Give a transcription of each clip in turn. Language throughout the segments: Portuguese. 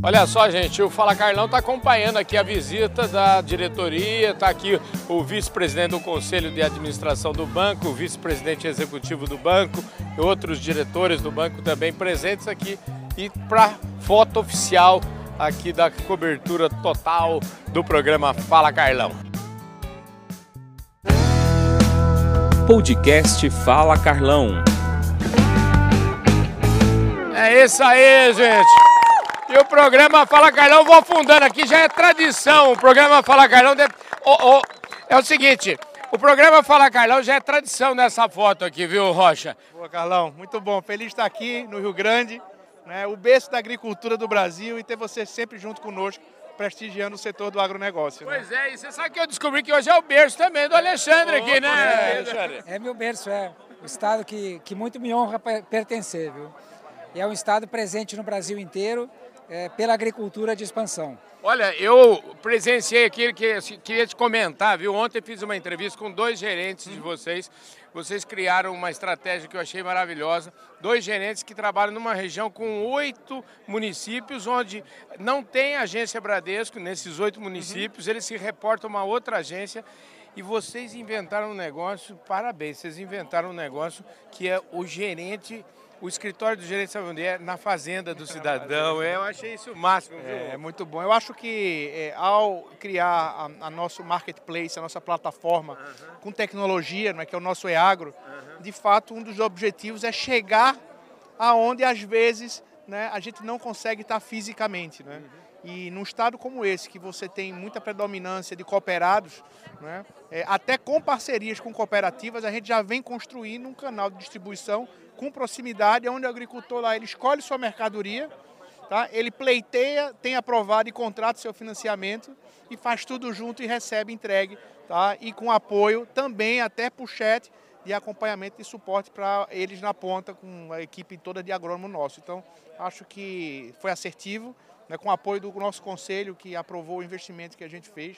Olha só, gente, o Fala Carlão está acompanhando aqui a visita da diretoria, está aqui o vice-presidente do Conselho de Administração do banco, o vice-presidente executivo do banco e outros diretores do banco também presentes aqui e para foto oficial aqui da cobertura total do programa Fala Carlão. Podcast Fala Carlão. É isso aí, gente. E o programa Fala Carlão, vou afundando aqui, já é tradição. O programa Fala Carlão de... oh, oh, é o seguinte, o programa Fala Carlão já é tradição nessa foto aqui, viu, Rocha? Boa, Carlão, muito bom. Feliz de estar aqui no Rio Grande, né, o berço da agricultura do Brasil e ter você sempre junto conosco, prestigiando o setor do agronegócio. Né? Pois é, e você sabe que eu descobri que hoje é o berço também do Alexandre aqui, né, é, Alexandre? É meu berço, é. O estado que, que muito me honra pertencer, viu? E é um estado presente no Brasil inteiro é, pela agricultura de expansão. Olha, eu presenciei aqui, que queria te comentar, viu? Ontem fiz uma entrevista com dois gerentes de vocês. Vocês criaram uma estratégia que eu achei maravilhosa. Dois gerentes que trabalham numa região com oito municípios, onde não tem agência Bradesco, nesses oito municípios, uhum. eles se reportam a uma outra agência. E vocês inventaram um negócio, parabéns, vocês inventaram um negócio que é o gerente o escritório do gerente Savandier na fazenda do cidadão. É, eu achei isso o máximo. Viu? É muito bom. Eu acho que é, ao criar a, a, nosso marketplace, a nossa plataforma com tecnologia, né, que é o nosso EAGRO, de fato um dos objetivos é chegar aonde às vezes né, a gente não consegue estar fisicamente. Né? Uhum. E num estado como esse, que você tem muita predominância de cooperados, né, é, até com parcerias com cooperativas, a gente já vem construindo um canal de distribuição com proximidade, onde o agricultor lá ele escolhe sua mercadoria, tá? ele pleiteia, tem aprovado e contrata seu financiamento e faz tudo junto e recebe entregue. Tá? E com apoio também até por chat de acompanhamento e suporte para eles na ponta, com a equipe toda de agrônomo nosso. Então, acho que foi assertivo, né, com o apoio do nosso conselho que aprovou o investimento que a gente fez.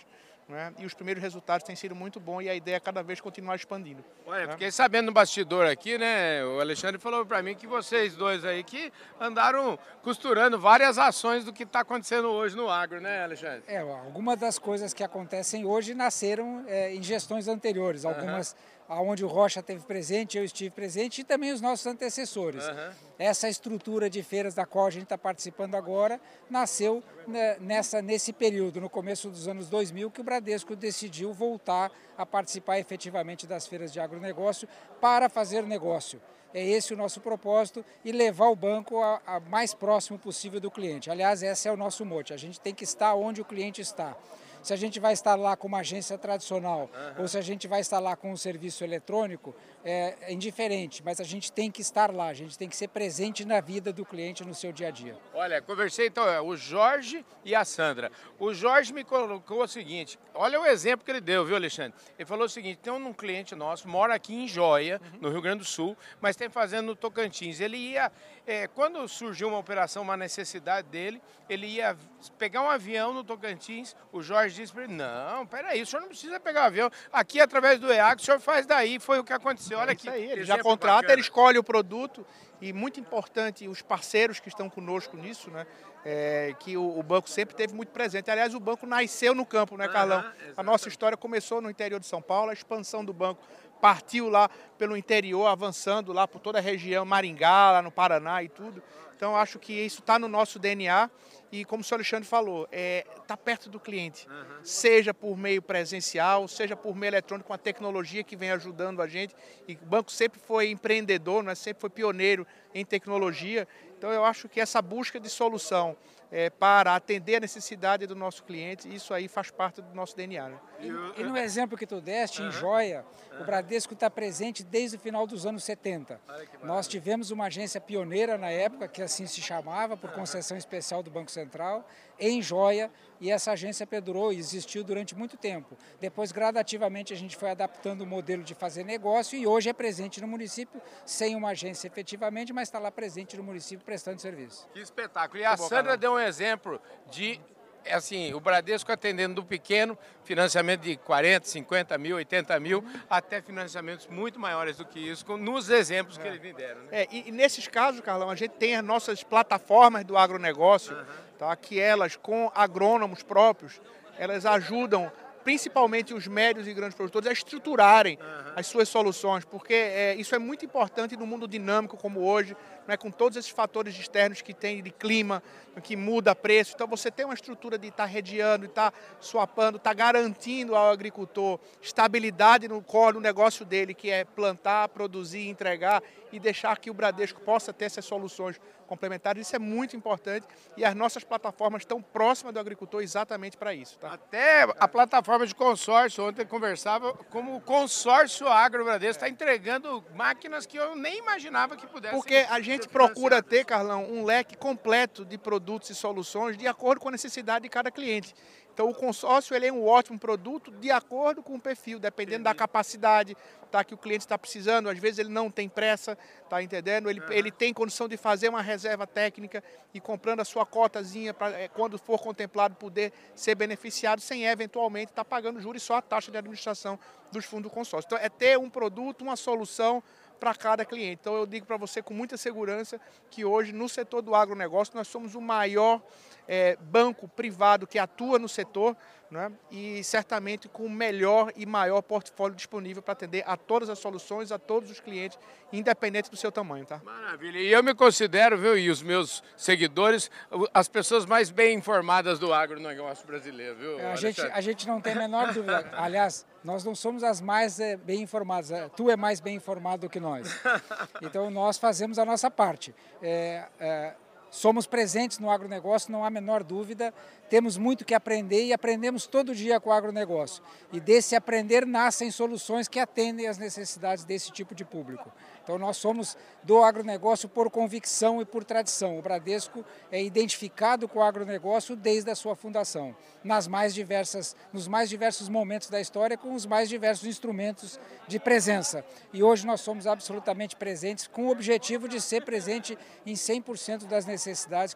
Né? E os primeiros resultados têm sido muito bons e a ideia é cada vez continuar expandindo. Olha, né? fiquei sabendo no bastidor aqui, né? O Alexandre falou para mim que vocês dois aí que andaram costurando várias ações do que está acontecendo hoje no agro, né, Alexandre? É, algumas das coisas que acontecem hoje nasceram é, em gestões anteriores. Algumas uhum aonde o Rocha teve presente, eu estive presente e também os nossos antecessores. Uhum. Essa estrutura de feiras da qual a gente está participando agora nasceu né, nessa, nesse período, no começo dos anos 2000, que o Bradesco decidiu voltar a participar efetivamente das feiras de agronegócio para fazer negócio. É esse o nosso propósito e levar o banco a, a mais próximo possível do cliente. Aliás, esse é o nosso mote. A gente tem que estar onde o cliente está se a gente vai estar lá com uma agência tradicional uhum. ou se a gente vai estar lá com um serviço eletrônico, é, é, indiferente, mas a gente tem que estar lá, a gente tem que ser presente na vida do cliente no seu dia a dia. Olha, conversei então, é, o Jorge e a Sandra. O Jorge me colocou o seguinte: olha o exemplo que ele deu, viu, Alexandre? Ele falou o seguinte: tem um cliente nosso, mora aqui em Joia, uhum. no Rio Grande do Sul, mas tem fazendo no Tocantins. Ele ia, é, quando surgiu uma operação, uma necessidade dele, ele ia pegar um avião no Tocantins. O Jorge disse para ele: não, peraí, o senhor não precisa pegar um avião. Aqui, através do EAC, o senhor faz daí. Foi o que aconteceu você olha é que. Aí, ele já contrata, bacana. ele escolhe o produto e muito importante os parceiros que estão conosco nisso, né? É, que o, o, banco sempre teve muito presente. Aliás, o banco nasceu no campo, né, Carlão? A nossa história começou no interior de São Paulo, a expansão do banco partiu lá pelo interior, avançando lá por toda a região, Maringá, lá no Paraná e tudo. Então, acho que isso está no nosso DNA e, como o senhor Alexandre falou, está é, tá perto do cliente, uhum. seja por meio presencial, seja por meio eletrônico, com a tecnologia que vem ajudando a gente. E o banco sempre foi empreendedor, né? sempre foi pioneiro em tecnologia. Então, eu acho que essa busca de solução é, para atender a necessidade do nosso cliente, isso aí faz parte do nosso DNA. Né? E, e, no exemplo que tu deste, uhum. em Joia, uhum. o Bradesco está presente desde o final dos anos 70. Nós tivemos uma agência pioneira na época, que assim se chamava, por concessão especial do Banco Central, em Joia, e essa agência perdurou e existiu durante muito tempo. Depois, gradativamente, a gente foi adaptando o modelo de fazer negócio e hoje é presente no município, sem uma agência efetivamente, mas está lá presente no município prestando serviço. Que espetáculo. E a Sandra deu um exemplo de é assim, o Bradesco atendendo do pequeno, financiamento de 40, 50 mil, 80 mil, até financiamentos muito maiores do que isso, nos exemplos é. que eles me deram. Né? É, e, e, nesses casos, Carlão, a gente tem as nossas plataformas do agronegócio, uhum tá? que elas, com agrônomos próprios, elas ajudam principalmente os médios e grandes produtores, a estruturarem uhum. as suas soluções, porque é, isso é muito importante no mundo dinâmico como hoje, né, com todos esses fatores externos que tem de clima, que muda preço. Então, você tem uma estrutura de estar tá rediando, estar tá swapando, estar tá garantindo ao agricultor estabilidade no core do negócio dele, que é plantar, produzir, entregar e deixar que o Bradesco possa ter essas soluções complementares. Isso é muito importante e as nossas plataformas estão próximas do agricultor exatamente para isso. Tá? Até a plataforma de consórcio, ontem conversava como o consórcio Agro Bradesco está entregando máquinas que eu nem imaginava que pudessem. Porque a gente procura ter, Carlão, um leque completo de produtos e soluções de acordo com a necessidade de cada cliente. Então o consórcio ele é um ótimo produto de acordo com o perfil, dependendo Entendi. da capacidade tá, que o cliente está precisando. Às vezes ele não tem pressa, tá entendendo? Ele, uhum. ele tem condição de fazer uma reserva técnica e comprando a sua cotazinha para é, quando for contemplado poder ser beneficiado sem eventualmente estar tá pagando juros só a taxa de administração dos fundos do consórcio. Então é ter um produto, uma solução para cada cliente. Então eu digo para você com muita segurança que hoje no setor do agronegócio nós somos o maior é, banco privado que atua no setor né? e certamente com o melhor e maior portfólio disponível para atender a todas as soluções, a todos os clientes, independente do seu tamanho. Tá? Maravilha. E eu me considero, viu, e os meus seguidores, as pessoas mais bem informadas do agronegócio brasileiro. Viu, é, a, gente, a gente não tem a menor dúvida. Aliás, nós não somos as mais é, bem informadas. É, tu é mais bem informado do que nós. Então nós fazemos a nossa parte. É, é, Somos presentes no agronegócio, não há a menor dúvida. Temos muito que aprender e aprendemos todo dia com o agronegócio. E desse aprender nascem soluções que atendem às necessidades desse tipo de público. Então nós somos do agronegócio por convicção e por tradição. O Bradesco é identificado com o agronegócio desde a sua fundação, nas mais diversas, nos mais diversos momentos da história, com os mais diversos instrumentos de presença. E hoje nós somos absolutamente presentes com o objetivo de ser presente em 100% das necessidades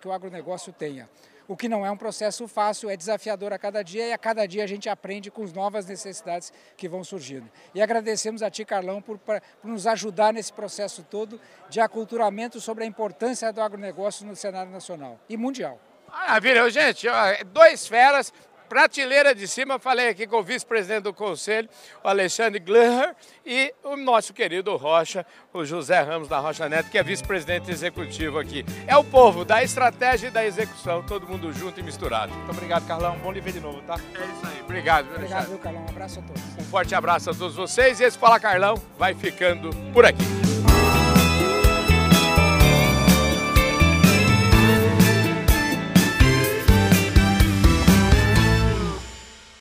que o agronegócio tenha o que não é um processo fácil, é desafiador a cada dia e a cada dia a gente aprende com as novas necessidades que vão surgindo. E agradecemos a ti, Carlão, por, por nos ajudar nesse processo todo de aculturamento sobre a importância do agronegócio no cenário nacional e mundial. Maravilha, gente, dois feras, prateleira de cima, falei aqui com o vice-presidente do Conselho, o Alexandre Gleher, e o nosso querido Rocha, o José Ramos da Rocha Neto, que é vice-presidente executivo aqui. É o povo da estratégia e da execução, todo mundo junto e misturado. Muito obrigado, Carlão. Bom lhe ver de novo, tá? É isso aí. Obrigado. Obrigado, viu, Carlão. Um abraço a todos. Um forte abraço a todos vocês e esse Fala Carlão vai ficando por aqui.